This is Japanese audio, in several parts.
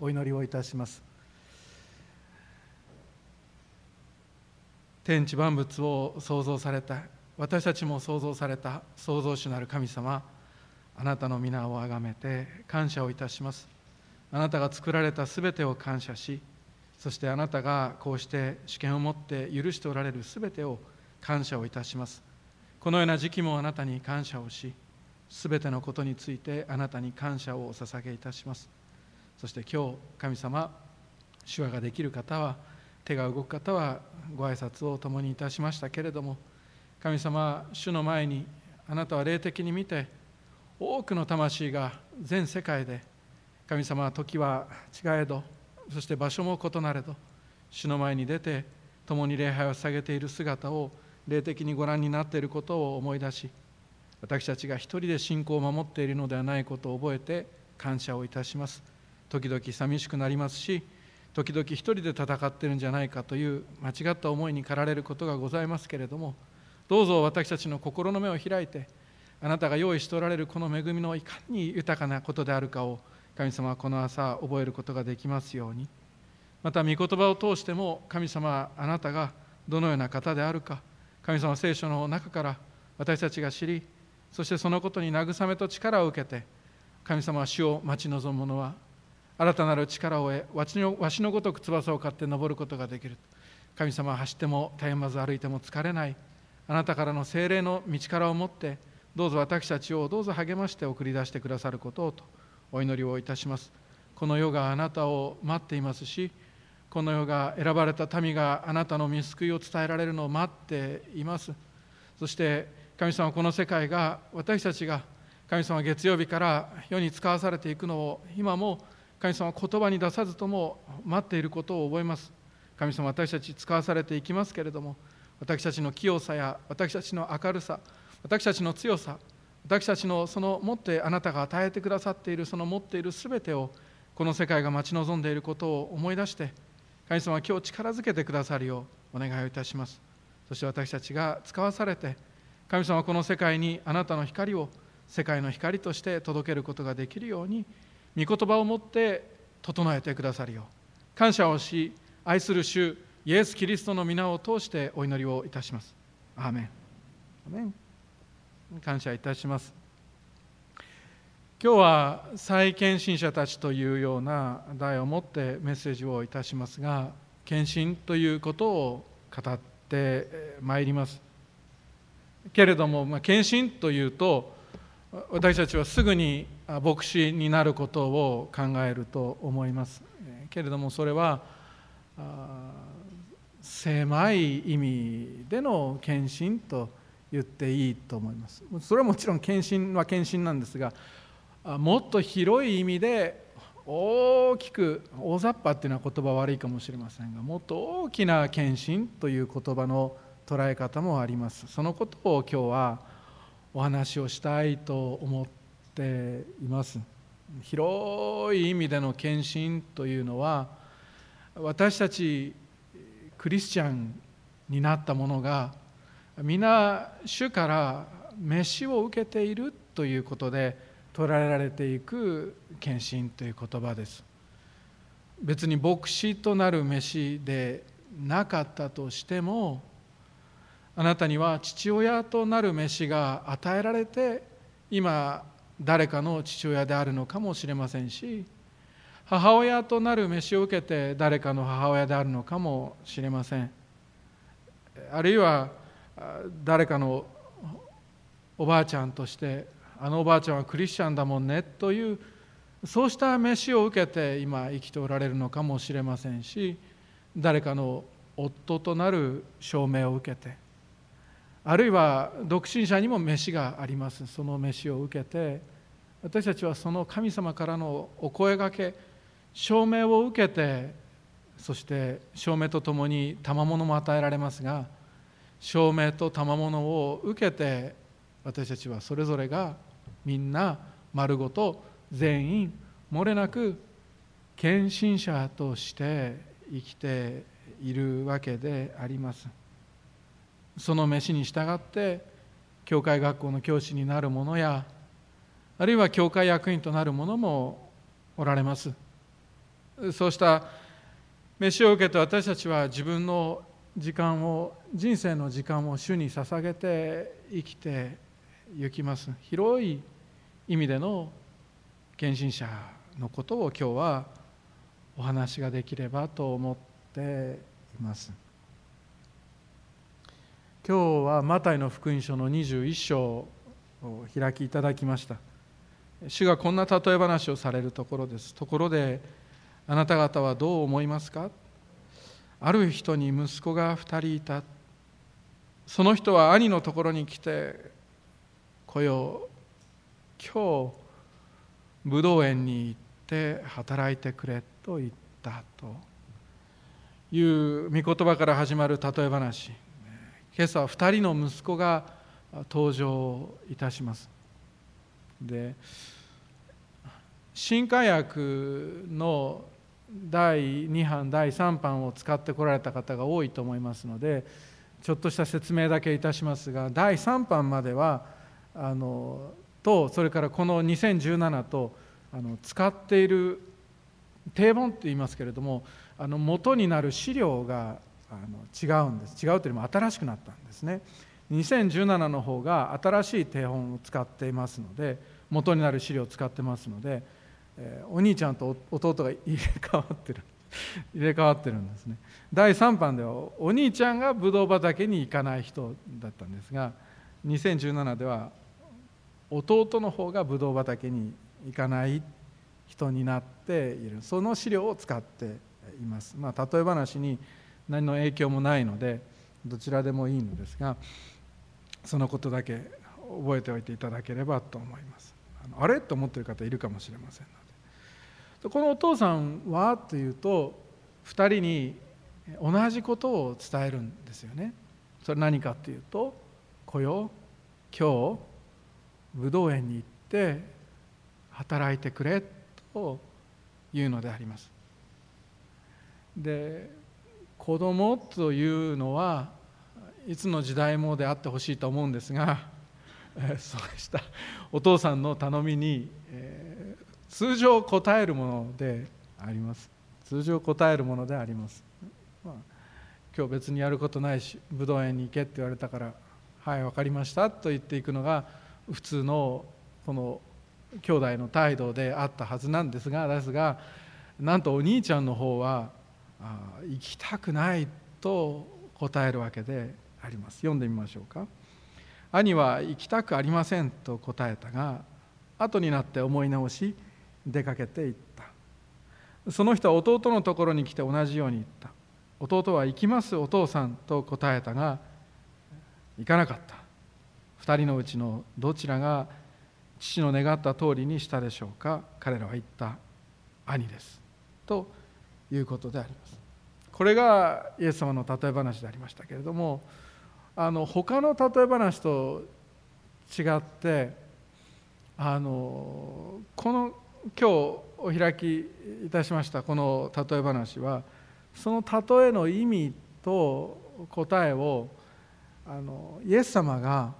お祈りをいたします。天地万物を創造された私たちも創造された創造主なる神様あなたの皆をあがめて感謝をいたします。あなたが作られたすべてを感謝しそしてあなたがこうして主権を持って許しておられるすべてを感謝をいたします。このような時期もあなたに感謝をしすべてのことについてあなたに感謝をお捧げいたします。そして今日神様手話ができる方は手が動く方はご挨拶を共にいたしましたけれども神様主の前にあなたは霊的に見て多くの魂が全世界で神様は時は違えどそして場所も異なれど主の前に出て共に礼拝を捧げている姿を霊的にご覧になっていることを思い出し私たちが一人で信仰を守っているのではないことを覚えて感謝をいたします。時々寂しくなりますし時々一人で戦ってるんじゃないかという間違った思いに駆られることがございますけれどもどうぞ私たちの心の目を開いてあなたが用意しておられるこの恵みのいかに豊かなことであるかを神様はこの朝覚えることができますように。また御言葉を通しても神様あなたがどのような方であるか神様聖書の中から私たちが知りそしてそのことに慰めと力を受けて神様は死を待ち望む者は新たなる力を得わしのわしのごとく翼を買って登ることができる。神様は走っても絶えまず歩いても疲れない。あなたからの精霊の道からを持ってどうぞ私たちをどうぞ励まして送り出してくださることをとお祈りをいたします。この世があなたを待っていますしこの世が選ばれた民があなたの見救いを伝えられるのを待っています。そして神様この世界が私たちが神様月曜日から世に使わされていくのを今も神様言葉に出さずとも待っていることを覚えます。神様私たち使わされていきますけれども私たちの清さや私たちの明るさ私たちの強さ私たちのその持ってあなたが与えてくださっているその持っている全てをこの世界が待ち望んでいることを思い出して神様は今日力づけてくださるようお願いをいたします。そして私たちが使わされて神様はこの世界にあなたの光を世界の光として届けることができるように御言葉を持って整えてくださるよう感謝をし愛する主イエス・キリストの皆を通してお祈りをいたします。アーメン。アメン感謝いたします。今日は再献身者たちというような題を持ってメッセージをいたしますが、献身ということを語ってまいります。けれども、まあ、献身というと、私たちはすぐに牧師になることを考えると思います。けれどもそれは狭い意味での献身と言っていいと思いますそれはもちろん献身は献身なんですがもっと広い意味で大きく大雑把っていうのは言葉悪いかもしれませんがもっと大きな献身という言葉の捉え方もありますそのことを今日はお話をしたいと思っています。広い意味での献身というのは私たちクリスチャンになった者が皆主から飯を受けているということで捉えられていく献身という言葉です。別に牧師となる飯でなかったとしてもあなたには父親となる飯が与えられて今誰かの父親であるのかもしれませんし母親となる飯を受けて誰かの母親であるのかもしれません。あるいは誰かのおばあちゃんとしてあのおばあちゃんはクリスチャンだもんねというそうした飯を受けて今生きておられるのかもしれませんし誰かの夫となる証明を受けてあるいは独身者にも飯があります。その飯を受けて私たちはその神様からのお声がけ証明を受けてそして証明とともに賜物も与えられますが証明と賜物を受けて私たちはそれぞれがみんな丸ごと全員漏れなく献身者として生きているわけであります。その飯に従って教会学校の教師になる者やあるいは教会役員となる者もおられます。そうした飯を受けて私たちは自分の時間を人生の時間を主に捧げて生きていきます。広い意味での献身者のことを今日はお話ができればと思っています。今日はマタイの福音書の21章を開きいただきました。主がこんな例え話をされるところです。ところであなた方はどう思いますか？ある人に息子が2人いた。その人は兄のところに来て「来よ今日武道園に行って働いてくれ」と言ったという御言葉から始まる例え話。今朝2人の息子が登場いたします。で新海薬の第2版第3版を使ってこられた方が多いと思いますのでちょっとした説明だけいたしますが第3版まではあのとそれからこの2017とあの使っている定本って言いますけれどもあの元になる資料があの違うんです。違うというよりも新しくなったんですね。2017の方が新しい定本を使っていますので元になる資料を使ってますのでえお兄ちゃんと弟が入れ替わってる。入れ替わってるんですね。第3版ではお兄ちゃんがブドウ畑に行かない人だったんですが2017では弟の方がブドウ畑に行かない人になっている。その資料を使っています、まあ、例え話に何の影響もないのでどちらでもいいのですがそのことだけ覚えておいていただければと思います。あれ？と思ってる方いるかもしれませんので。このお父さんはというと2人に同じことを伝えるんですよね。それ何かっていうと「来よ今日武道園に行って働いてくれ」というのであります。で子供というのはいつの時代もであってほしいと思うんですがえそうでした。お父さんの頼みに、え通常答えるものであります。通常答えるものであります、まあ、今日別にやることないし武道園に行けって言われたからはい分かりましたと言っていくのが普通のこの兄弟の態度であったはずなんですがですがなんとお兄ちゃんの方はあ行きたくないと答えるわけであります。読んでみましょうか。兄は行きたくありませんと答えたが後になって思い直し出かけていった。その人は弟のところに来て同じように言った。弟は行きますお父さんと答えたが行かなかった。2人のうちのどちらが父の願った通りにしたでしょうか。彼らは言った。兄です。ということであります。これがイエス様の例え話でありましたけれどもあの他の例え話と違ってあのこの今日お開きいたしましたこの例え話はその例えの意味と答えをあのイエス様が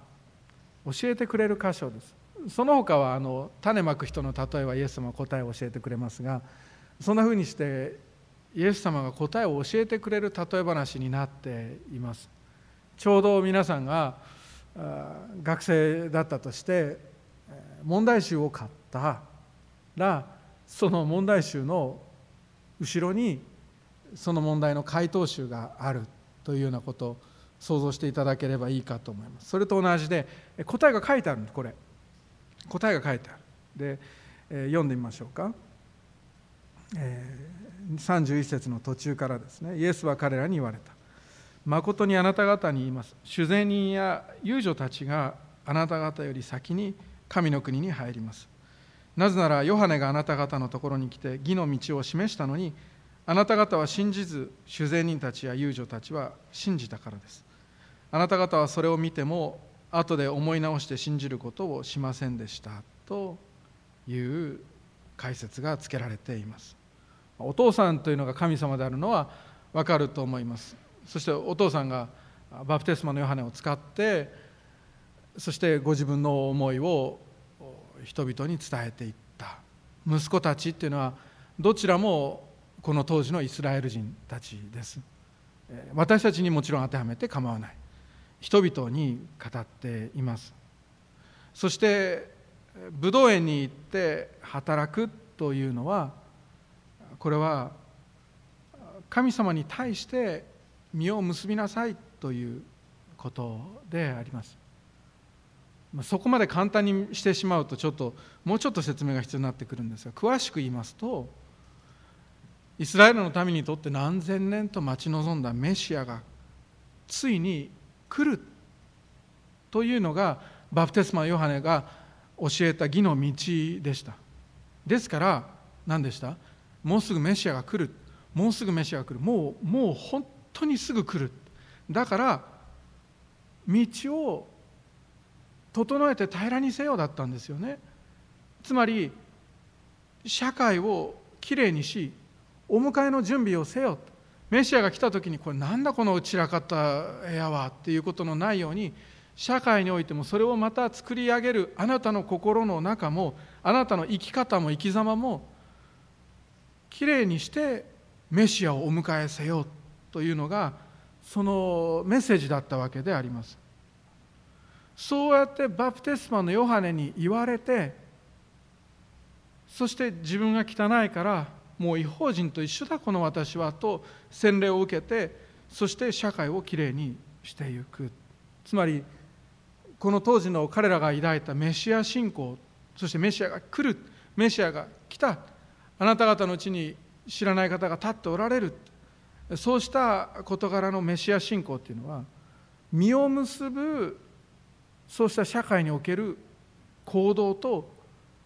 教えてくれる箇所です。その他はあの種まく人の例えはイエス様が答えを教えてくれますがそんなふうにしてイエス様が答えを教えてくれる例え話になっています。ちょうど皆さんが学生だったとして問題集を買ったらその問題集の後ろにその問題の回答集があるというようなことを想像していただければいいかと思います。それと同じで答えが書いてあるんですこれ。答えが書いてある。で、え読んでみましょうか、えー、31節の途中からですねイエスは彼らに言われた。誠にあなた方に言います。主税人や遊女たちがあなた方より先に神の国に入ります。なぜならヨハネがあなた方のところに来て義の道を示したのにあなた方は信じず主税人たちや遊女たちは信じたからです。あなた方はそれを見ても後で思い直して信じることをしませんでしたという解説がつけられています。お父さんというのが神様であるのは分かると思います。そしてお父さんがバプテスマのヨハネを使ってそしてご自分の思いを人々に伝えていった。息子たちっていうのはどちらもこの当時のイスラエル人たちです。私たちにもちろん当てはめて構わない。人々に語っています。そして武道園に行って働くというのはこれは神様に対して実を結びなさいということであります。そこまで簡単にしてしまうとちょっともうちょっと説明が必要になってくるんですが詳しく言いますとイスラエルの民にとって何千年と待ち望んだメシアがついに来るというのがバプテスマヨハネが教えた義の道でした。ですから何でした？もうすぐメシアが来る。もうすぐメシアが来る。もうもう本当にすぐ来る。だから道を整えて平らにせよだったんですよね。つまり社会をきれいにしお迎えの準備をせよ。メシアが来た時にこれなんだこの散らかった部屋はっていうことのないように社会においてもそれをまた作り上げるあなたの心の中もあなたの生き方も生き様もきれいにしてメシアをお迎えせよというのがそのメッセージだったわけであります。そうやってバプテスマのヨハネに言われてそして自分が汚いからもう違法人と一緒だこの私はと洗礼を受けてそして社会をきれいにしていく。つまりこの当時の彼らが抱いたメシア信仰そしてメシアが来るメシアが来たあなた方のうちに知らない方が立っておられる。そうした事柄のメシア信仰っていうのは実を結ぶそうした社会における行動と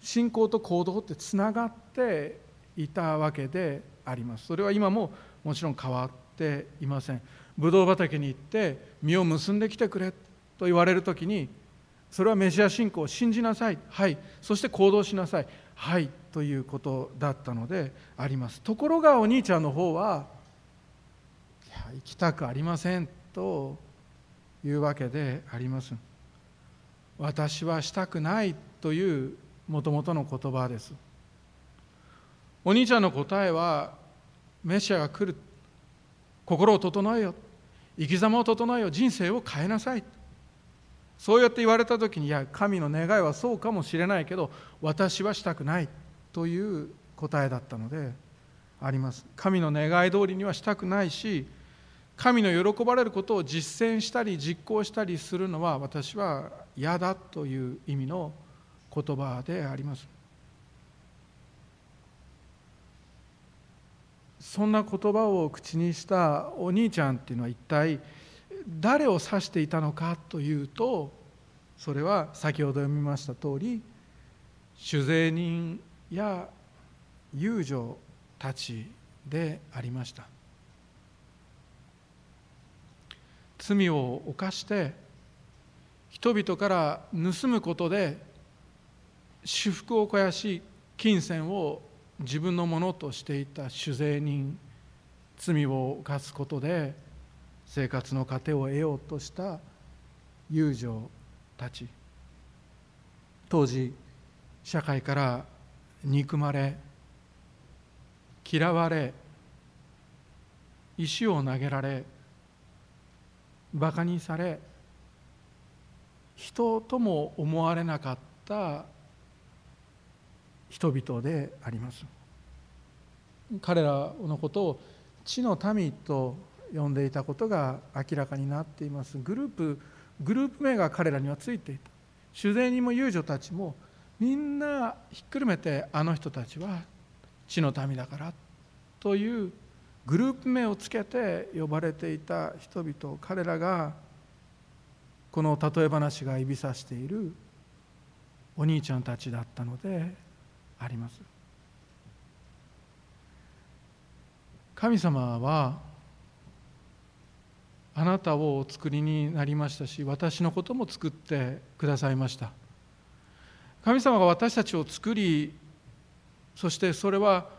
信仰と行動ってつながっていたわけであります。それは今ももちろん変わっていません。ブドウ畑に行って実を結んできてくれと言われる時にそれはメシア信仰を信じなさい。はい。そして行動しなさい。はいということだったのであります。ところがお兄ちゃんの方はいや行きたくありませんというわけであります私はしたくないというもともとの言葉です。お兄ちゃんの答えはメシアが来る。心を整えよ。生き様を整えよ。人生を変えなさいそうやって言われた時にいや神の願いはそうかもしれないけど私はしたくないという答えだったのであります。神の願い通りにはしたくないし神の喜ばれることを実践したり実行したりするのは私は嫌だという意味の言葉であります。そんな言葉を口にしたお兄ちゃんっていうのは一体誰を指していたのかというとそれは先ほど読みました通り酒税人や遊女たちでありました。罪を犯して人々から盗むことで私腹を肥やし金銭を自分のものとしていた酒税人罪を犯すことで生活の糧を得ようとした遊女たち当時社会から憎まれ嫌われ石を投げられバカにされ人とも思われなかった人々であります彼らのことを地の民と呼んでいたことが明らかになっています。グループグループ名が彼らにはついていた。主税人も遊女たちもみんなひっくるめてあの人たちは地の民だからというグループ名をつけて呼ばれていた人々彼らがこの例え話が指さしているお兄ちゃんたちだったのであります。神様はあなたをお作りになりましたし私のことも作ってくださいました。神様が私たちを作りそしてそれは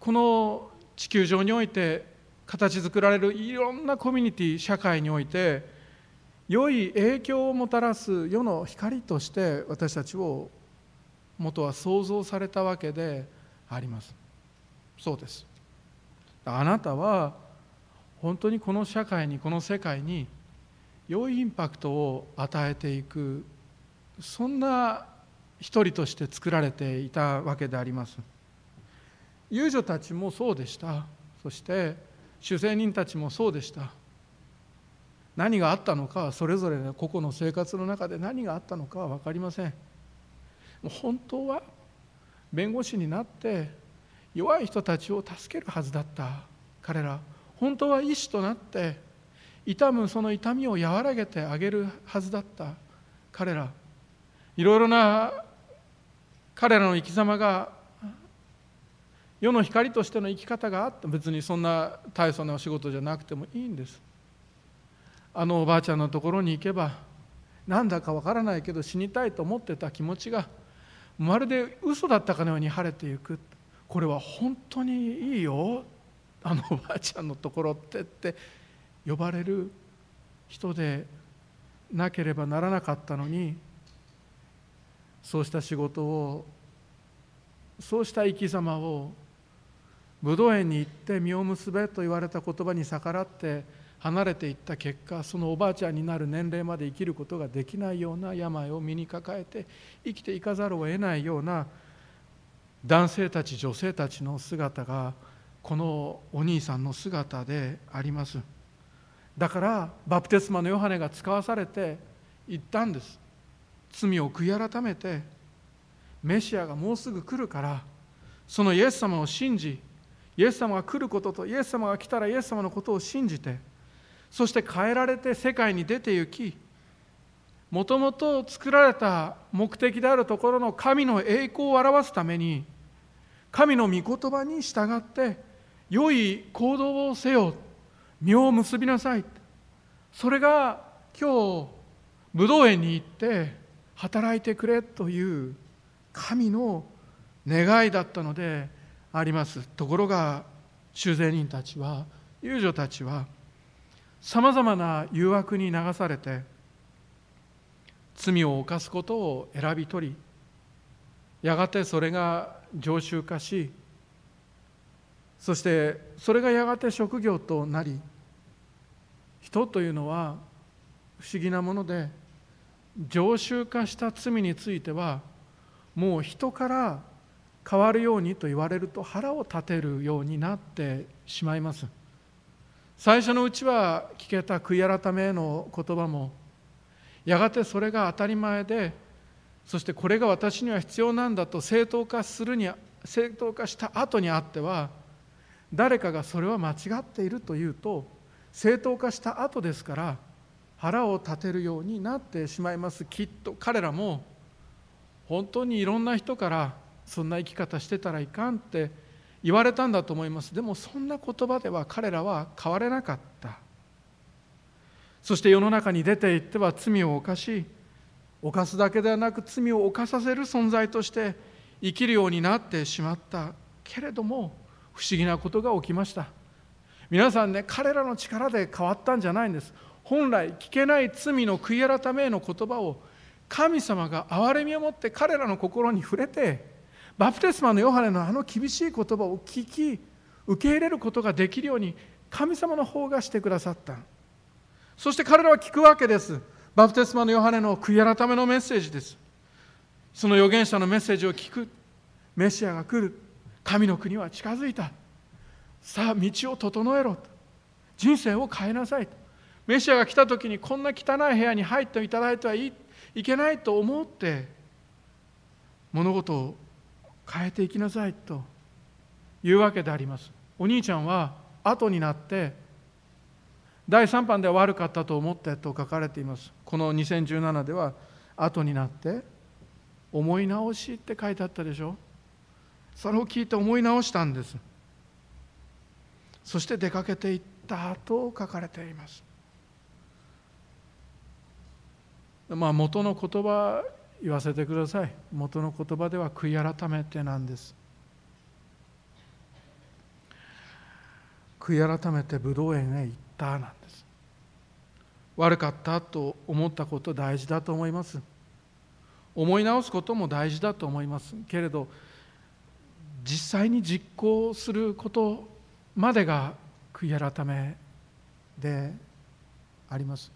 この地球上において形作られるいろんなコミュニティ社会において良い影響をもたらす世の光として私たちを元は創造されたわけであります。そうです。あなたは本当にこの社会にこの世界に良いインパクトを与えていくそんな一人として作られていたわけであります。遊女たちもそうでした。そして主税人たちもそうでした。何があったのかそれぞれの個々の生活の中で何があったのかは分かりません。もう本当は弁護士になって弱い人たちを助けるはずだった彼ら。本当は医師となって痛むその痛みを和らげてあげるはずだった。彼ら。いろいろな彼らの生き様が世の光としての生き方があって別にそんな大層なお仕事じゃなくてもいいんです。あのおばあちゃんのところに行けばなんだかわからないけど死にたいと思ってた気持ちがまるで嘘だったかのように晴れていく。これは本当にいいよ。あのおばあちゃんのところってって呼ばれる人でなければならなかったのにそうした仕事をそうした生き様を武道園に行って実を結べと言われた言葉に逆らって離れていった結果そのおばあちゃんになる年齢まで生きることができないような病を身に抱えて生きていかざるを得ないような男性たち女性たちの姿がこのお兄さんの姿であります。だからバプテスマのヨハネが使わされて言ったんです。罪を悔い改めてメシアがもうすぐ来るからそのイエス様を信じイエス様が来ることとイエス様が来たらイエス様のことを信じてそして変えられて世界に出て行きもともと作られた目的であるところの神の栄光を表すために神の御言葉に従って良い行動をせよ。実を結びなさい。それが今日武道園に行って働いてくれという神の願いだったのであります。ところが修税人たちは遊女たちはさまざまな誘惑に流されて罪を犯すことを選び取りやがてそれが常習化しそしてそれがやがて職業となり人というのは不思議なもので常習化した罪についてはもう人から変わるようにと言われると腹を立てるようになってしまいます。最初のうちは聞けた悔い改めの言葉もやがてそれが当たり前でそしてこれが私には必要なんだと正当化するに正当化した後にあっては誰かがそれは間違っているというと正当化した後ですから腹を立てるようになってしまいます。きっと彼らも本当にいろんな人からそんな生き方してたらいかんって言われたんだと思います。でもそんな言葉では彼らは変われなかった。そして世の中に出て行っては罪を犯し犯すだけではなく罪を犯させる存在として生きるようになってしまった。けれども不思議なことが起きました。皆さんね彼らの力で変わったんじゃないんです。本来聞けない罪の悔い改めの言葉を神様が憐れみを持って彼らの心に触れてバプテスマのヨハネのあの厳しい言葉を聞き受け入れることができるように神様の方がしてくださった。そして彼らは聞くわけです。バプテスマのヨハネの悔い改めのメッセージです。その預言者のメッセージを聞く。メシアが来る。神の国は近づいた。さあ道を整えろ人生を変えなさいメシアが来た時にこんな汚い部屋に入っていただいてはいいけないと思って物事を変えていきなさいと。いうわけであります。お兄ちゃんは後になって第3版では悪かったと思ってと書かれています。この2017では後になって思い直しって書いてあったでしょ。それを聞いて思い直したんです。そして出かけていったと書かれています。まあ元の言葉言わせてください。元の言葉では悔い改めてなんです。悔い改めて武道園へ行ったなんです。悪かったと思ったこと大事だと思います。思い直すことも大事だと思います。けれど実際に実行することまでが悔い改めであります。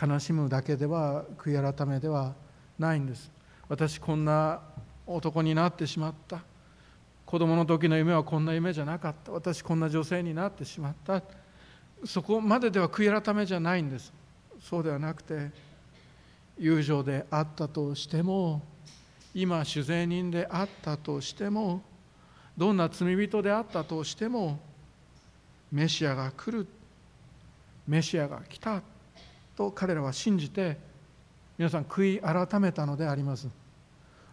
悲しむだけでは悔い改めではないんです。私こんな男になってしまった。子供の時の夢はこんな夢じゃなかった。私こんな女性になってしまった。そこまででは悔い改めじゃないんです。そうではなくて友情であったとしても今酒税人であったとしてもどんな罪人であったとしてもメシアが来るメシアが来たと彼らは信じて皆さん悔い改めたのであります。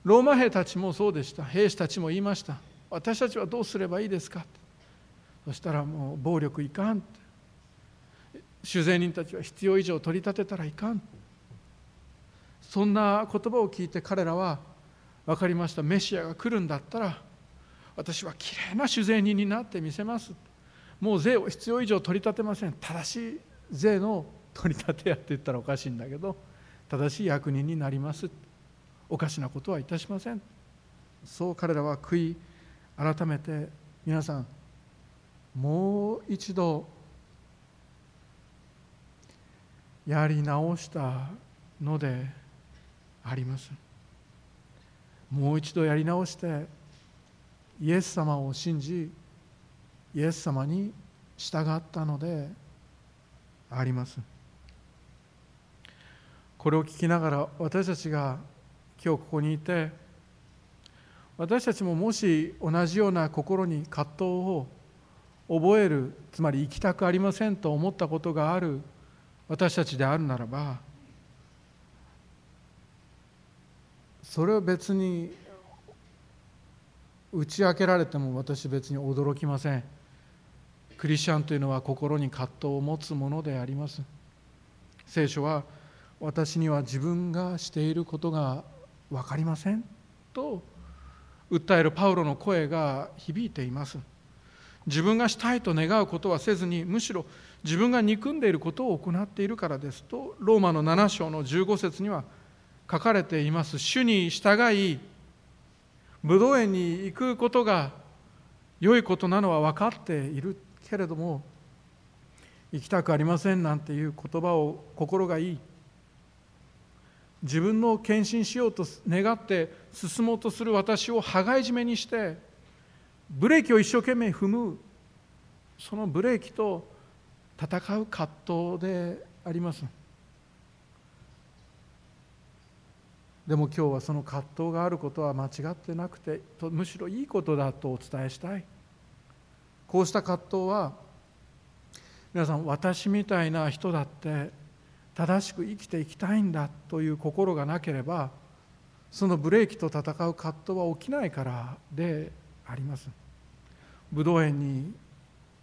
ローマ兵たちもそうでした。兵士たちも言いました。私たちはどうすればいいですか？そしたらもう暴力いかん酒税人たちは必要以上取り立てたらいかん。そんな言葉を聞いて彼らは分かりました。メシアが来るんだったら私はきれいな酒税人になってみせます。もう税を必要以上取り立てません。正しい税の取り立てやって言ったらおかしいんだけど正しい役人になります。おかしなことはいたしません。そう彼らは悔い改めて皆さんもう一度やり直したのであります。もう一度やり直してイエス様を信じイエス様に従ったのであります。これを聞きながら私たちが今日ここにいて私たちももし同じような心に葛藤を覚えるつまり行きたくありませんと思ったことがある私たちであるならばそれは別に打ち明けられても私別に驚きません。クリスチャンというのは心に葛藤を持つものであります。聖書は私には自分がしていることが分かりません。と訴えるパウロの声が響いています。自分がしたいと願うことはせずにむしろ自分が憎んでいることを行っているからです。とローマの7章の15節には書かれています。主に従い武道園に行くことが良いことなのは分かっているけれども行きたくありませんなんていう言葉を心がいい。自分の献身しようと願って進もうとする私を羽交い締めにしてブレーキを一生懸命踏む。そのブレーキと戦う葛藤であります。でも今日はその葛藤があることは間違ってなくてむしろいいことだとお伝えしたい。こうした葛藤は皆さん私みたいな人だって正しく生きていきたいんだという心がなければそのブレーキと戦う葛藤は起きないからであります。武道園に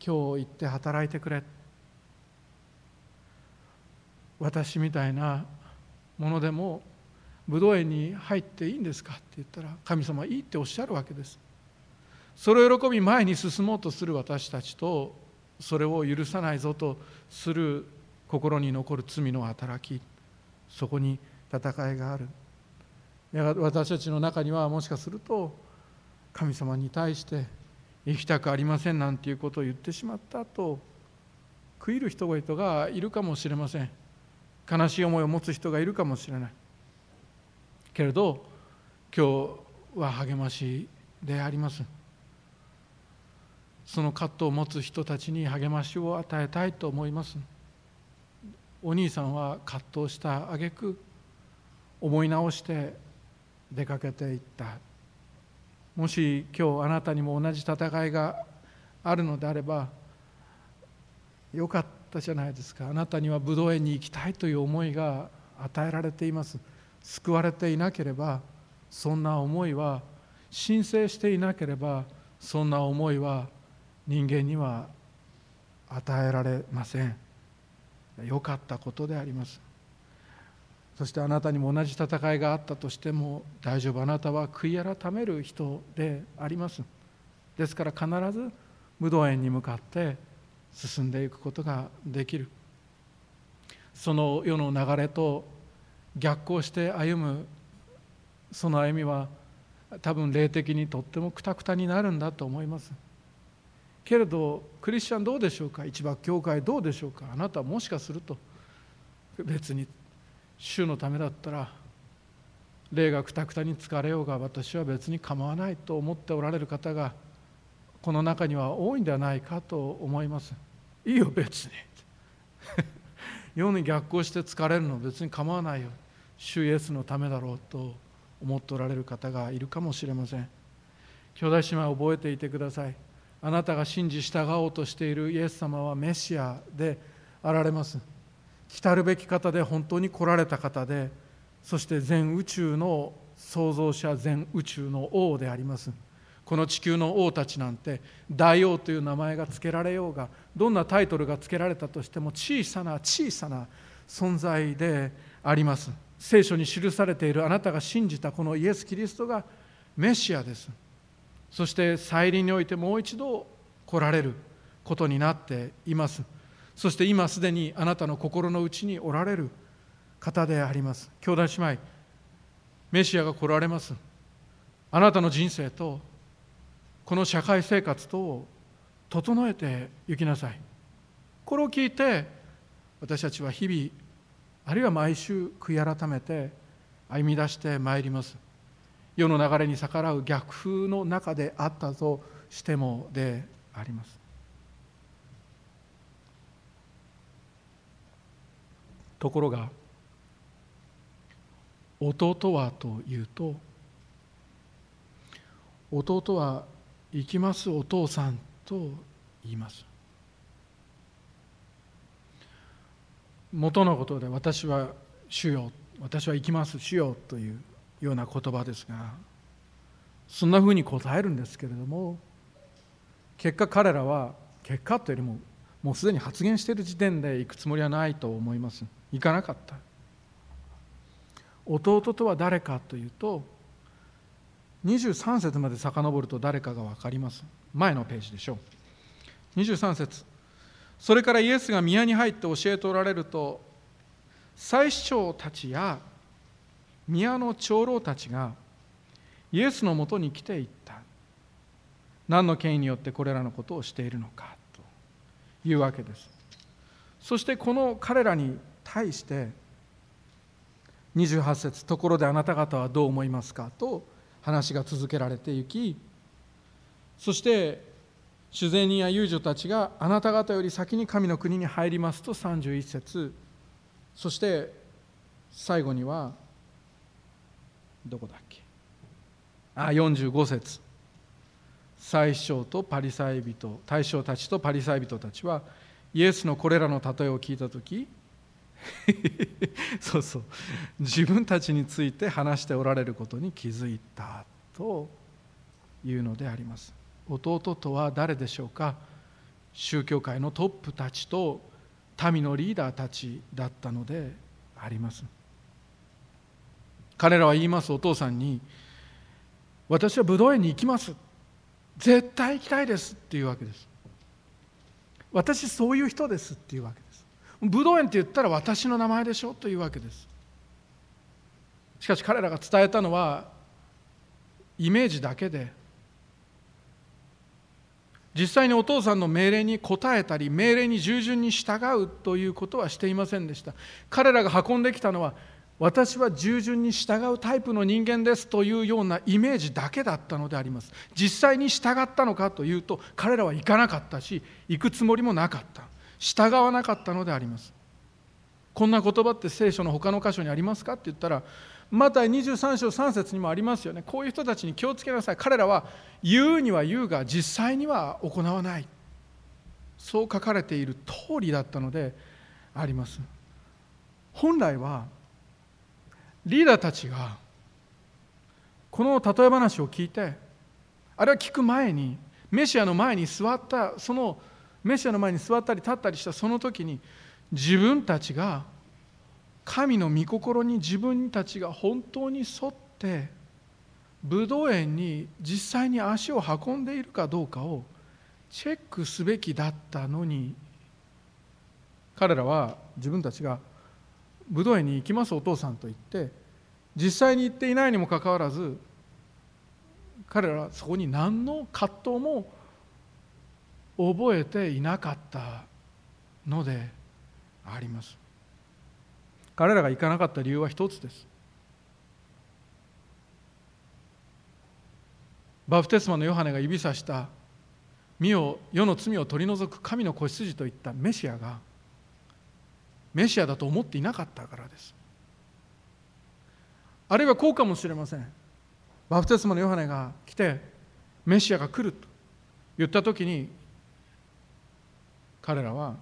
今日行って働いてくれ。私みたいなものでも武道園に入っていいんですか？って言ったら神様いいっておっしゃるわけです。それを喜び前に進もうとする私たちとそれを許さないぞとする心に残る罪の働きそこに戦いがある。私たちの中にはもしかすると神様に対して生きたくありませんなんていうことを言ってしまったと悔いる人々がいるかもしれません。悲しい思いを持つ人がいるかもしれない。けれど今日は励ましであります。その葛藤を持つ人たちに励ましを与えたいと思います。お兄さんは葛藤した挙句思い直して出かけていった。もし今日あなたにも同じ戦いがあるのであればよかったじゃないですか。あなたには武道園に行きたいという思いが与えられています。救われていなければそんな思いは申請していなければそんな思いは人間には与えられません。良かったことであります。そしてあなたにも同じ戦いがあったとしても大丈夫。あなたは悔い改める人であります。ですから必ず武道園に向かって進んでいくことができる。その世の流れと逆行して歩むその歩みは多分霊的にとってもくたくたになるんだと思います。けれどクリスチャンどうでしょうか？一幕教会どうでしょうか？あなたはもしかすると別に主のためだったら霊がくたくたに疲れようが私は別に構わないと思っておられる方がこの中には多いんではないかと思います。いいよ別に。世に逆行して疲れるの別に構わないよ。主イエスのためだろうと思っておられる方がいるかもしれません。兄弟姉妹覚えていてください。あなたが信じ従おうとしているイエス様はメシアであられます。来るべき方で本当に来られた方でそして全宇宙の創造者全宇宙の王であります。この地球の王たちなんて大王という名前が付けられようがどんなタイトルが付けられたとしても小さな小さな存在であります。聖書に記されているあなたが信じたこのイエス・キリストがメシアです。そして再臨においてもう一度来られることになっています。そして今すでにあなたの心の内におられる方であります。兄弟姉妹メシアが来られます。あなたの人生とこの社会生活とを整えてゆきなさい。これを聞いて私たちは日々あるいは毎週悔い改めて歩み出してまいります。世の流れに逆らう逆風の中であったとしてもであります。ところが弟はというと弟は行きますお父さんと言います。元のことで私は主よ私は行きます主よというような言葉ですがそんなふうに答えるんですけれども結果彼らは結果というよりももうすでに発言している時点で行くつもりはないと思います。行かなかった。弟とは誰かというと23節まで遡ると誰かが分かります。前のページでしょう。23節。それからイエスが宮に入って教えておられると祭司長たちや宮の長老たちがイエスのもとに来ていった何の権威によってこれらのことをしているのかというわけですそしてこの彼らに対して28節ところであなた方はどう思いますか?」と話が続けられていきそして主税人や遊女たちがあなた方より先に神の国に入りますと31節。そして最後にはどこだっけ？あ45節。最初とパリサイ人大将たちとパリサイ人たちはイエスのこれらの例えを聞いた時 そうそう。自分たちについて話しておられることに気づいたというのであります。弟とは誰でしょうか？宗教界のトップたちと民のリーダーたちだったのであります。彼らは言いますお父さんに「私は武道園に行きます。絶対行きたいです」っていうわけです。私そういう人です。っていうわけです。武道園って言ったら私の名前でしょ？というわけです。しかし彼らが伝えたのはイメージだけで実際にお父さんの命令に応えたり命令に従順に従うということはしていませんでした。彼らが運んできたのは私は従順に従うタイプの人間ですというようなイメージだけだったのであります。実際に従ったのかというと彼らは行かなかったし行くつもりもなかった。従わなかったのであります。こんな言葉って聖書の他の箇所にありますかって言ったらまた23章3節にもありますよね。こういう人たちに気をつけなさい。彼らは言うには言うが実際には行わない。そう書かれている通りだったのであります。本来はリーダーたちがこの例え話を聞いてあれは聞く前にメシアの前に座ったそのメシアの前に座ったり立ったりしたその時に自分たちが神の御心に自分たちが本当に沿ってブドウ園に実際に足を運んでいるかどうかをチェックすべきだったのに彼らは自分たちがブドウ園に行きますお父さんと言って実際に行っていないにもかかわらず彼らはそこに何の葛藤も覚えていなかったのであります。彼らが行かなかった理由は一つです。バプテスマのヨハネが指さした身を世の罪を取り除く神の子羊といったメシアがメシアだと思っていなかったからです。あるいはこうかもしれません。バプテスマのヨハネが来てメシアが来ると言った時に彼らは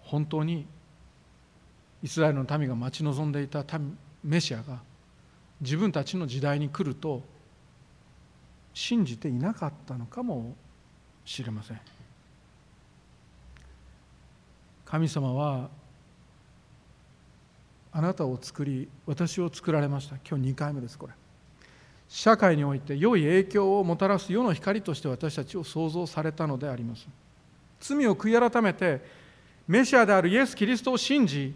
本当にイスラエルの民が待ち望んでいたメシアが自分たちの時代に来ると信じていなかったのかもしれません。神様はあなたを作り私を作られました。今日2回目ですこれ。社会において良い影響をもたらす世の光として私たちを創造されたのであります。罪を悔い改めてメシアであるイエス・キリストを信じ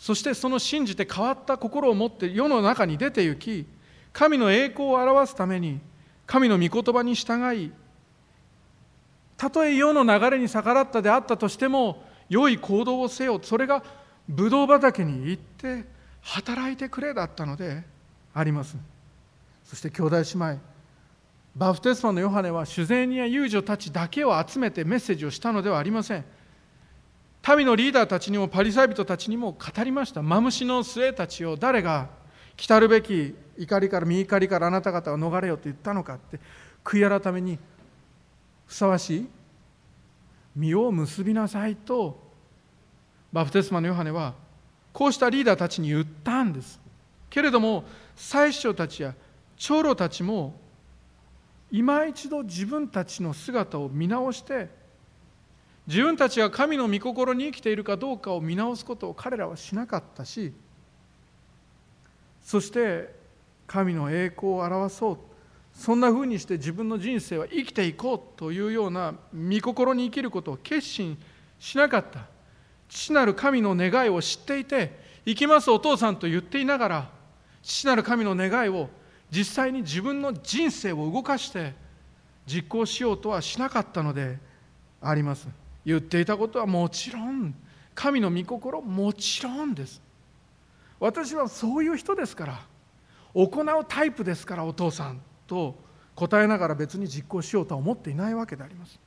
そしてその信じて変わった心を持って世の中に出て行き神の栄光を表すために神の御言葉に従いたとえ世の流れに逆らったであったとしても良い行動をせよ。それがブドウ畑に行って働いてくれだったのであります。そして兄弟姉妹バプテスマのヨハネは主税人や遊女たちだけを集めてメッセージをしたのではありません。民のリーダーたちにもパリサイ人たちにも語りました。マムシの末たちを誰が来たるべき怒りから身怒りからあなた方は逃れよと言ったのかって悔い改めにふさわしい身を結びなさいとバプテスマのヨハネはこうしたリーダーたちに言ったんです。けれども最初たちや長老たちも今一度自分たちの姿を見直して自分たちが神の御心に生きているかどうかを見直すことを彼らはしなかったしそして神の栄光を表そう。そんなふうにして自分の人生は生きていこうというような御心に生きることを決心しなかった。父なる神の願いを知っていて行きますお父さんと言っていながら父なる神の願いを実際に自分の人生を動かして実行しようとはしなかったのであります。言っていたことはもちろん神の御心もちろんです。私はそういう人ですから行うタイプですからお父さんと答えながら別に実行しようとは思っていないわけであります。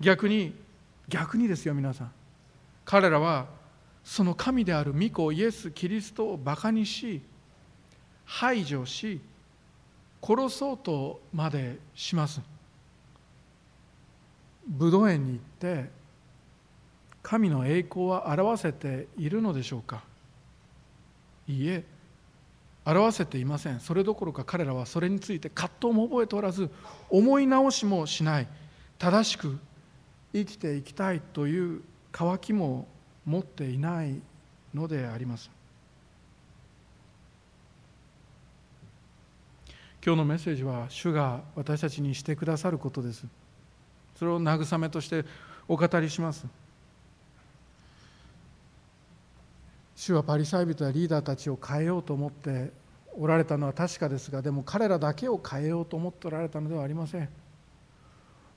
逆に逆にですよ皆さん。彼らはその神である御子イエス・キリストをバカにし排除し殺そうとまでします。武道園に行って神の栄光は表せているのでしょうか？いいえ表せていません。それどころか彼らはそれについて葛藤も覚えておらず思い直しもしない。正しく生きていきたいという渇きも持っていないのであります。今日のメッセージは主が私たちにしてくださることです。それを慰めとしてお語りします。主はパリサイ人やリーダーたちを変えようと思っておられたのは確かですがでも彼らだけを変えようと思っておられたのではありません。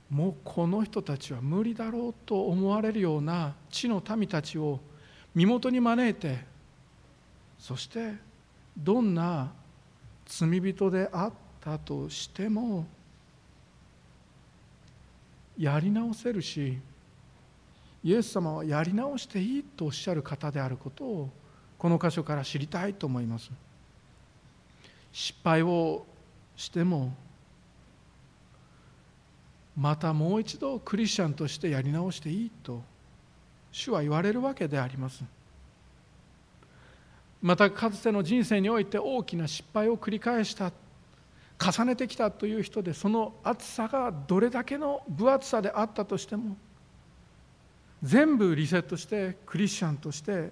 もうこの人たちは無理だろうと思われるような地の民たちを身元に招いてそしてどんな罪人であったとしてもやり直せるしイエス様はやり直していいとおっしゃる方であることをこの箇所から知りたいと思います。失敗をしてもまたもう一度クリスチャンとしてやり直していいと主は言われるわけであります。またかつての人生において大きな失敗を繰り返した重ねてきたという人でその厚さがどれだけの分厚さであったとしても全部リセットしてクリスチャンとして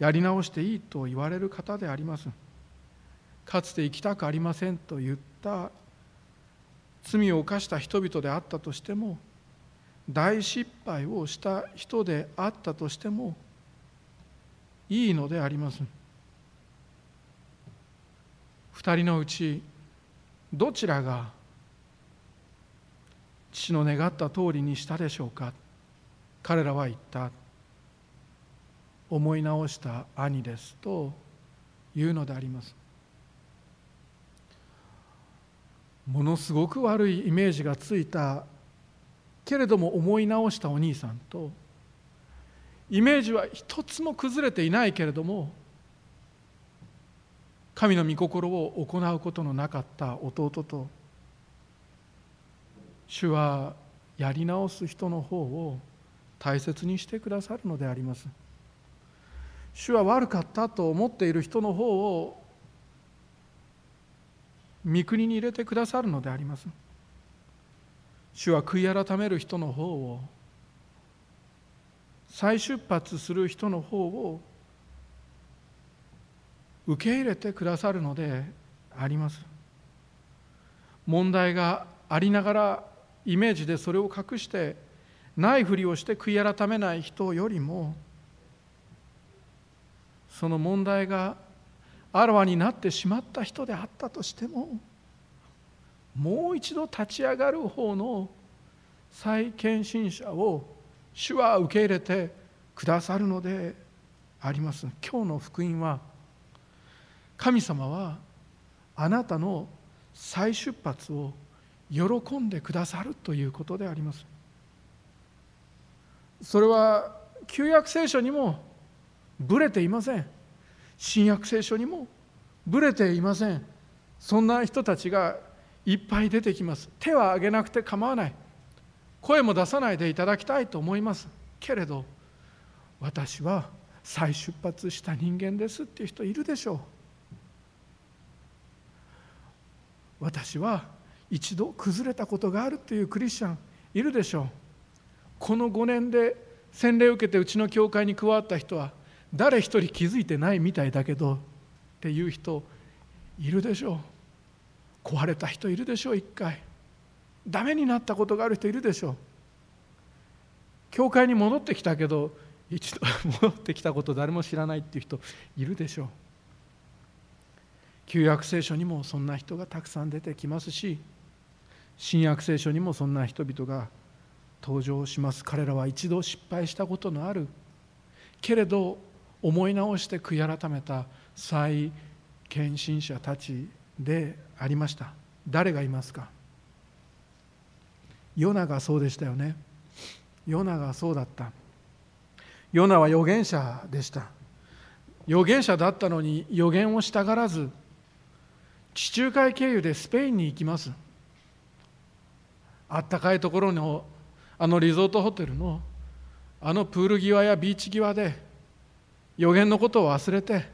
やり直していいと言われる方であります。かつて生きたくありませんと言った罪を犯した人々であったとしても大失敗をした人であったとしてもいいのであります。二人のうちどちらが父の願った通りにしたでしょうか？彼らは言った。思い直した兄ですというのであります。ものすごく悪いイメージがついた。けれども思い直したお兄さんとイメージは一つも崩れていないけれども神の御心を行うことのなかった弟と主はやり直す人の方を大切にしてくださるのであります。主は悪かったと思っている人の方を御国に入れてくださるのであります。主は悔い改める人の方を再出発する人の方を受け入れてくださるのであります。問題がありながらイメージでそれを隠してないふりをして悔い改めない人よりもその問題があらわになってしまった人であったとしてももう一度立ち上がる方の再献身者を主は受け入れてくださるのであります。今日の福音は神様はあなたの再出発を喜んでくださるということであります。それは旧約聖書にもぶれていません。新約聖書にもぶれていません。そんな人たちがいっぱい出てきます。手は挙げなくて構わない。声も出さないでいただきたいと思います。けれど私は再出発した人間ですっていう人いるでしょう。私は一度崩れたことがあるというクリスチャンいるでしょう。この5年で洗礼を受けてうちの教会に加わった人は誰一人気づいてないみたいだけどっていう人いるでしょう。壊れた人いるでしょう一回。ダメになったことがある人いるでしょう。教会に戻ってきたけど一度 戻ってきたこと誰も知らないっていう人いるでしょう。旧約聖書にもそんな人がたくさん出てきますし新約聖書にもそんな人々が登場します。彼らは一度失敗したことのある。けれど思い直して悔い改めた再献身者たちでありました。誰がいますか？ヨナがそうでしたよね。ヨナがそうだった。ヨナは預言者でした。預言者だったのに預言をしたがらず地中海経由でスペインに行きます。あったかいところのあのリゾートホテルのあのプール際やビーチ際で予言のことを忘れて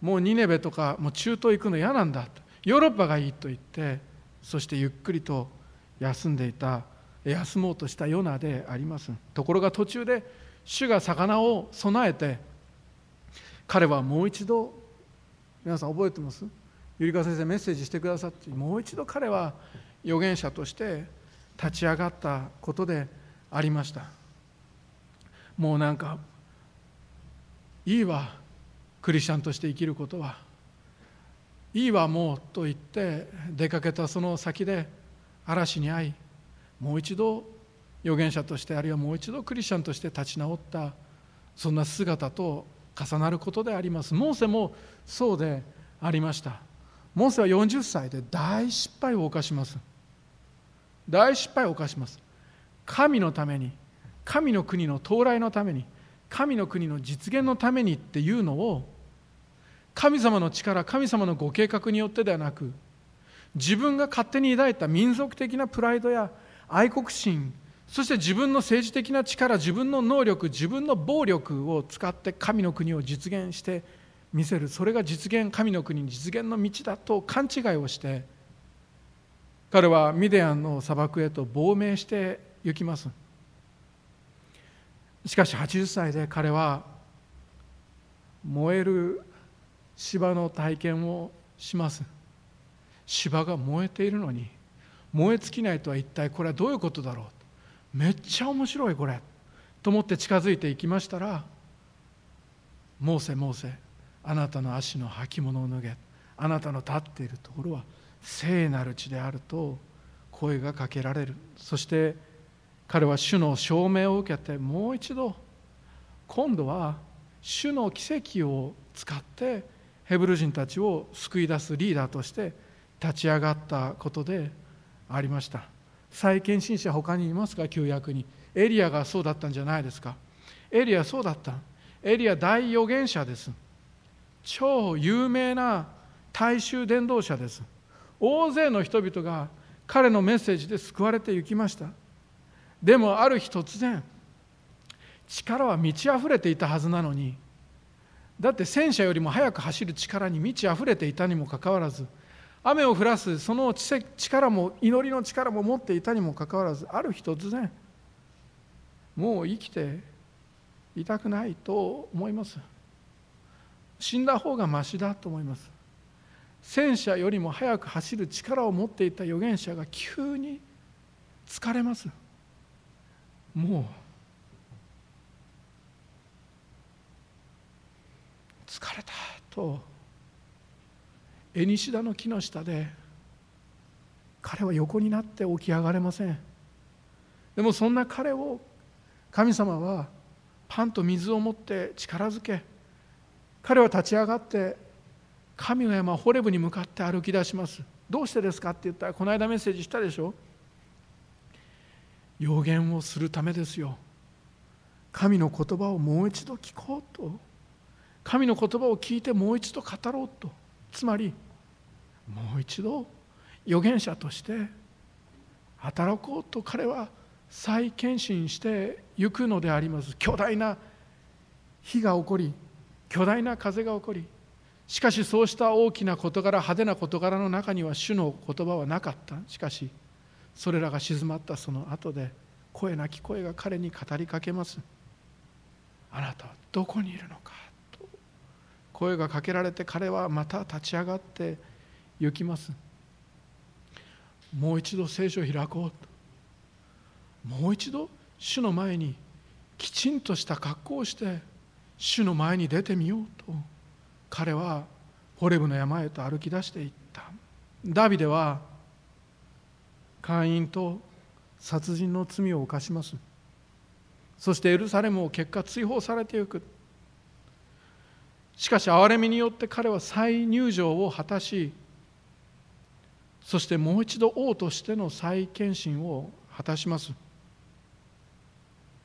もうニネベとかもう中東行くの嫌なんだ。とヨーロッパがいいと言ってそしてゆっくりと休んでいた休もうとしたヨナであります。ところが途中で主が魚を備えて彼はもう一度皆さん覚えてます？ゆりか先生メッセージしてくださってもう一度彼は預言者として立ち上がったことでありました。もうなんかいいわクリスチャンとして生きることは。いいわもうと言って出かけたその先で嵐に遭いもう一度預言者としてあるいはもう一度クリスチャンとして立ち直ったそんな姿と重なることであります。モーセもそうでありました。モーセは40歳で大失敗を犯します。大失敗を犯します。神のために神の国の到来のために神の国の実現のためにっていうのを神様の力神様のご計画によってではなく自分が勝手に抱いた民族的なプライドや愛国心そして自分の政治的な力自分の能力自分の暴力を使って神の国を実現してみせる。それが実現神の国実現の道だと勘違いをして彼はミディアンの砂漠へと亡命して行きます。しかし80歳で彼は燃える芝の体験をします。芝が燃えているのに燃え尽きないとは一体これはどういうことだろう。めっちゃ面白いこれ。と思って近づいていきましたら「モーセモーセあなたの足の履物を脱げ。あなたの立っているところは聖なる地であると声がかけられる。そして彼は主の証明を受けてもう一度今度は主の奇跡を使ってヘブル人たちを救い出すリーダーとして立ち上がったことでありました。再献身者他にいますか旧約に。エリアがそうだったんじゃないですか。エリアそうだった。エリア大預言者です。超有名な大衆伝道者です。大勢の人々が彼のメッセージで救われていきました。でもある日突然力は満ち溢れていたはずなのにだって戦車よりも速く走る力に満ち溢れていたにもかかわらず雨を降らすその力も祈りの力も持っていたにもかかわらずある日突然もう生きていたくないと思います。死んだ方がましだと思います。戦車よりも速く走る力を持っていた預言者が急に疲れます。もう疲れたとエニシダの木の下で彼は横になって起き上がれません。でもそんな彼を神様はパンと水を持って力づけ彼は立ち上がって神の山ホレブに向かって歩き出します。どうしてですかって言ったらこの間メッセージしたでしょ。予言をするためですよ。神の言葉をもう一度聞こうと。神の言葉を聞いてもう一度語ろうと。つまりもう一度預言者として働こうと彼は再献身してゆくのであります。巨大な火が起こり巨大な風が起こりしかしそうした大きな事柄派手な事柄の中には主の言葉はなかった。しかしそれらが静まったその後で声なき声が彼に語りかけます。あなたはどこにいるのかと。声がかけられて彼はまた立ち上がって行きます。もう一度聖書を開こうと。もう一度主の前にきちんとした格好をして主の前に出てみようと。彼はホレブの山へと歩き出していった。ダビデは会員と殺人の罪を犯します。そしてエルサレムを結果追放されていく。しかし憐れみによって彼は再入場を果たしそしてもう一度王としての再献身を果たします。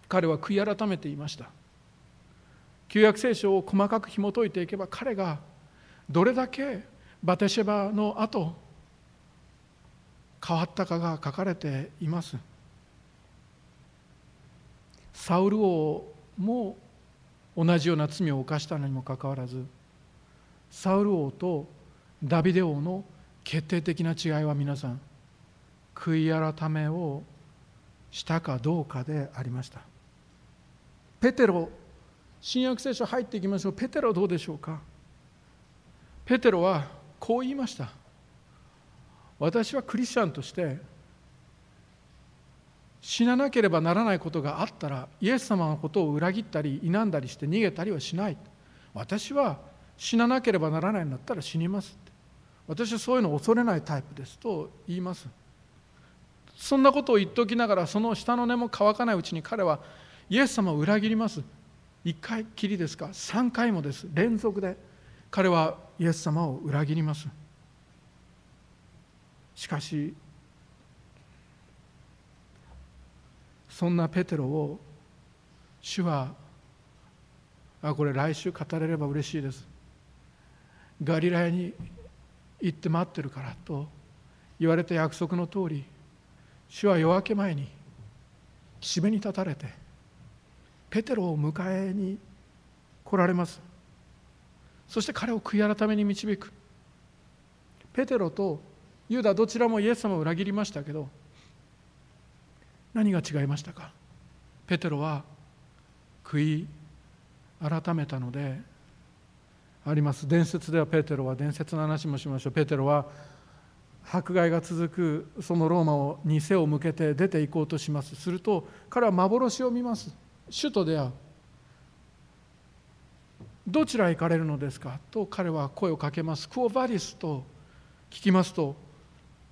彼は悔い改めていました。旧約聖書を細かく紐解いていけば彼がどれだけバテシェバの後変わったかが書かれています。サウル王も同じような罪を犯したのにもかかわらずサウル王とダビデ王の決定的な違いは皆さん悔い改めをしたかどうかでありました。ペテロ新約聖書入っていきましょう。ペテロどうでしょうか？ペテロはこう言いました。私はクリスチャンとして死ななければならないことがあったらイエス様のことを裏切ったり否んだりして逃げたりはしない。私は死ななければならないんだったら死にます。って私はそういうのを恐れないタイプですと言います。そんなことを言っておきながらその下の根も乾かないうちに彼はイエス様を裏切ります。1回きりですか？3回もです。連続で。彼はイエス様を裏切ります。しかしそんなペテロを主はあこれ来週語れれば嬉しいです。ガリラヤに行って待ってるからと言われた約束の通り主は夜明け前に岸辺に立たれてペテロを迎えに来られます。そして彼を悔い改めに導く。ペテロとユダどちらもイエス様を裏切りましたけど何が違いましたか？ペテロは悔い改めたのであります。伝説ではペテロは伝説の話もしましょう。ペテロは迫害が続くそのローマをに背を向けて出て行こうとします。すると彼は幻を見ます。主と出会う。どちらへ行かれるのですか？と彼は声をかけます。クオバリスと聞きますと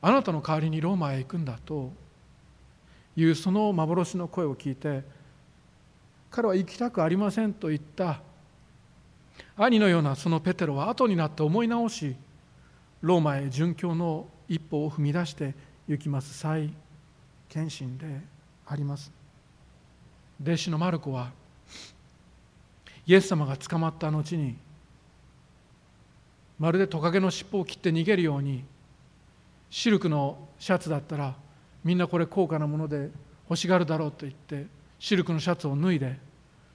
あなたの代わりにローマへ行くんだと。いうその幻の声を聞いて彼は行きたくありませんと言った。兄のようなそのペテロは後になって思い直しローマへ殉教の一歩を踏み出して行きます再献身であります。弟子のマルコはイエス様が捕まった後にまるでトカゲの尻尾を切って逃げるようにシルクのシャツだったらみんなこれ高価なもので欲しがるだろうと言ってシルクのシャツを脱いで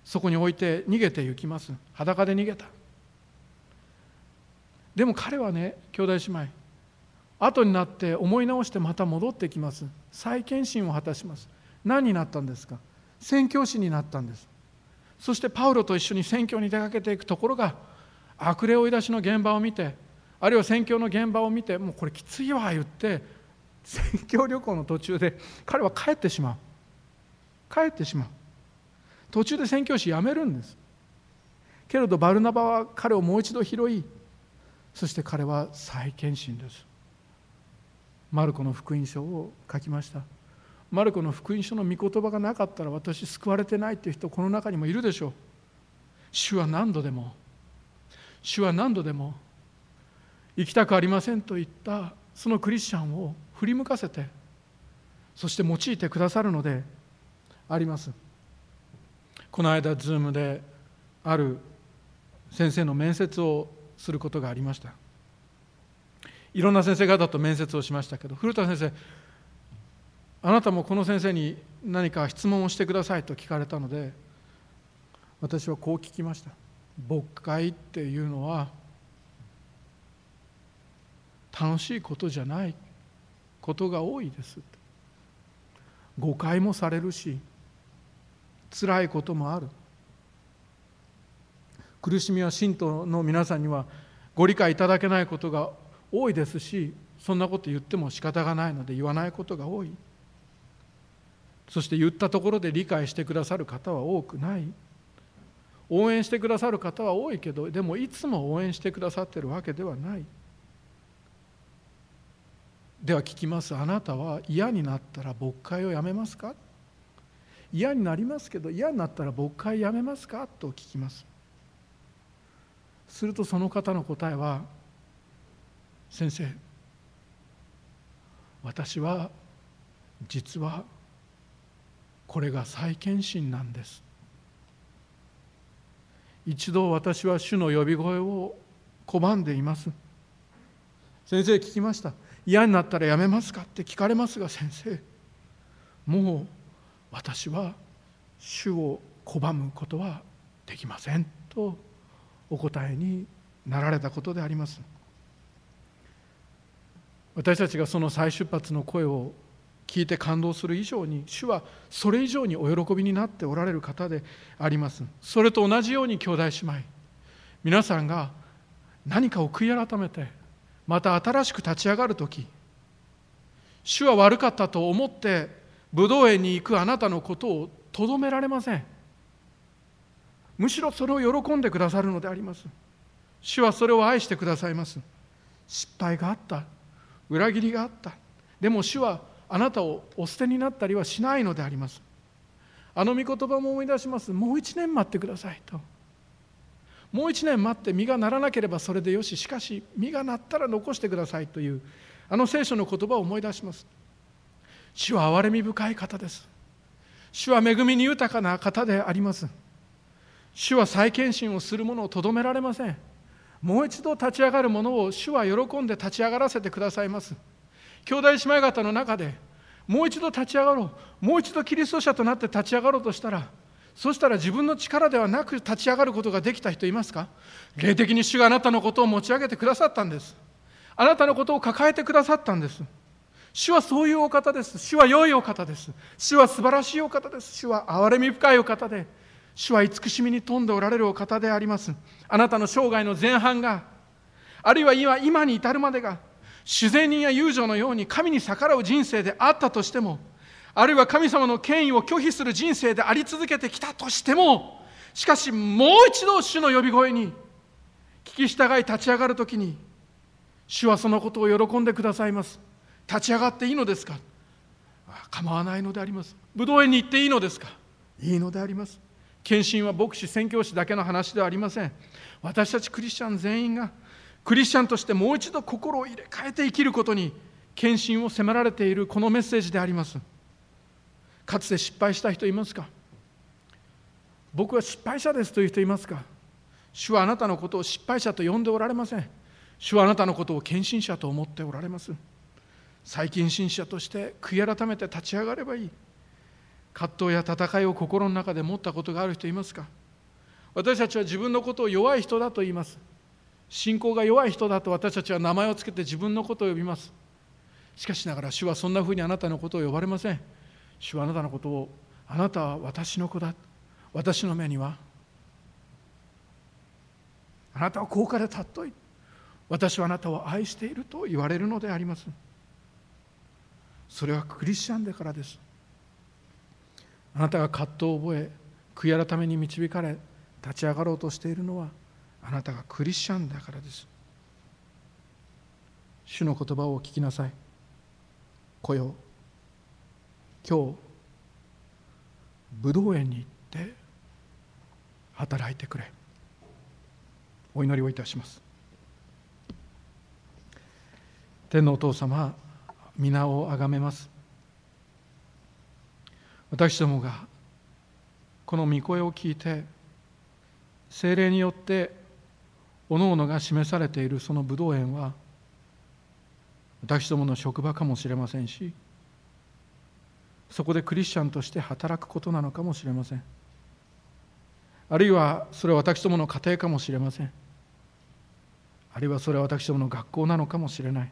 そこに置いて逃げて行きます。裸で逃げた。でも彼はね兄弟姉妹後になって思い直してまた戻ってきます。再献身を果たします。何になったんですか？宣教師になったんです。そしてパウロと一緒に宣教に出かけていくところが悪霊追い出しの現場を見てあるいは宣教の現場を見てもうこれきついわ言って宣教旅行の途中で彼は帰ってしまう。帰ってしまう。途中で宣教師辞めるんです。けれどバルナバは彼をもう一度拾いそして彼は再献身です。マルコの福音書を書きました。マルコの福音書の御言葉がなかったら私救われてないっていう人この中にもいるでしょう。主は何度でも主は何度でも行きたくありませんと言ったそのクリスチャンを振り向かせてそして用いてくださるのであります。この間ズームである先生の面接をすることがありました。いろんな先生方と面接をしましたけど古田先生あなたもこの先生に何か質問をしてくださいと聞かれたので私はこう聞きました。牧会っていうのは楽しいことじゃないことが多いです。誤解もされるし辛いこともある。苦しみは信徒の皆さんにはご理解いただけないことが多いですしそんなこと言っても仕方がないので言わないことが多い。そして言ったところで理解してくださる方は多くない。応援してくださる方は多いけどでもいつも応援してくださってるわけではない。では聞きます。あなたは嫌になったら牧会をやめますか？嫌になりますけど嫌になったら牧会やめますか？と聞きます。するとその方の答えは先生私は実はこれが再献身なんです。一度私は主の呼び声を拒んでいます。先生聞きました。嫌になったらやめますかって聞かれますが先生。もう私は主を拒むことはできませんとお答えになられたことであります。私たちがその再出発の声を聞いて感動する以上に主はそれ以上にお喜びになっておられる方であります。それと同じように兄弟姉妹。皆さんが何かを悔い改めてまた新しく立ち上がる時主は悪かったと思って武道園に行くあなたのことをとどめられません。むしろそれを喜んでくださるのであります。主はそれを愛してくださいます。失敗があった。裏切りがあった。でも主はあなたをお捨てになったりはしないのであります。あの御言葉も思い出します。もう一年待ってくださいと。もう一年待って実がならなければそれでよし。しかし実がなったら残してくださいという。あの聖書の言葉を思い出します。主は憐れみ深い方です。主は恵みに豊かな方であります。主は再献身をする者をとどめられません。もう一度立ち上がる者を主は喜んで立ち上がらせてくださいます。兄弟姉妹方の中でもう一度立ち上がろう。もう一度キリスト者となって立ち上がろうとしたらそしたら自分の力ではなく立ち上がることができた人いますか？霊的に主があなたのことを持ち上げてくださったんです。あなたのことを抱えてくださったんです。主はそういうお方です。主は良いお方です。主は素晴らしいお方です。主は憐れみ深いお方で主は慈しみに富んでおられるお方であります。あなたの生涯の前半があるいは今今に至るまでが主善人や友情のように神に逆らう人生であったとしてもあるいは神様の権威を拒否する人生であり続けてきたとしてもしかしもう一度主の呼び声に聞き従い立ち上がるときに主はそのことを喜んでくださいます。立ち上がっていいのですか？構わないのであります。武道園に行っていいのですか？いいのであります。献身は牧師宣教師だけの話ではありません。私たちクリスチャン全員がクリスチャンとしてもう一度心を入れ替えて生きることに献身を迫られているこのメッセージであります。かつて失敗した人いますか？僕は失敗者ですという人いますか？主はあなたのことを失敗者と呼んでおられません。主はあなたのことを献身者と思っておられます。最近信者として悔い改めて立ち上がればいい。葛藤や戦いを心の中で持ったことがある人いますか？私たちは自分のことを弱い人だと言います。信仰が弱い人だと私たちは名前をつけて自分のことを呼びます。しかしながら主はそんなふうにあなたのことを呼ばれません。主はあなたのことをあなたは私の子だ。私の目には。あなたは高価で尊い。私はあなたを愛していると言われるのであります。それはクリスチャンだからです。あなたが葛藤を覚え悔い改めに導かれ立ち上がろうとしているのはあなたがクリスチャンだからです。主の言葉を聞きなさい。来よ今日武道園に行って働いてくれ。お祈りをいたします。天のお父様皆をあがめます。私どもがこの御声を聞いて精霊によっておのおのが示されているその武道園は私どもの職場かもしれませんしそこでクリスチャンとして働くことなのかもしれません。あるいはそれは私どもの家庭かもしれません。あるいはそれは私どもの学校なのかもしれない。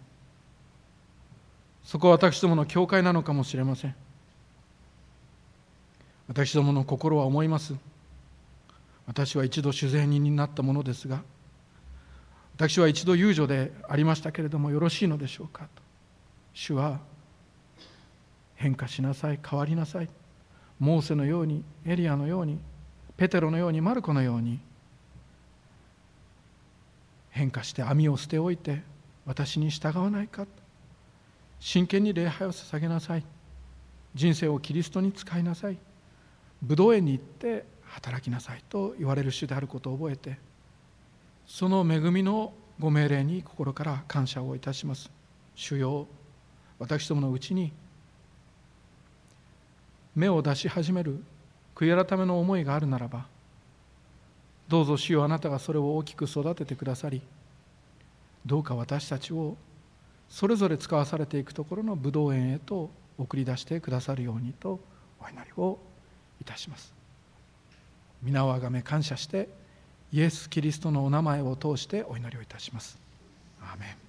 そこは私どもの教会なのかもしれません。私どもの心は思います。私は一度主税人になったものですが私は一度遊女でありましたけれどもよろしいのでしょうかと。主は変化しなさい変わりなさい。モーセのようにエリアのようにペテロのようにマルコのように変化して網を捨ておいて私に従わないか真剣に礼拝を捧げなさい。人生をキリストに使いなさい。武道園に行って働きなさいと言われる主であることを覚えてその恵みのご命令に心から感謝をいたします。主よ私どものうちに芽を出し始める悔い改めの思いがあるならばどうぞ主よあなたがそれを大きく育ててくださりどうか私たちをそれぞれ使わされていくところの武道園へと送り出してくださるようにとお祈りをいたします。皆をあがめ感謝してイエス・キリストのお名前を通してお祈りをいたします。アーメン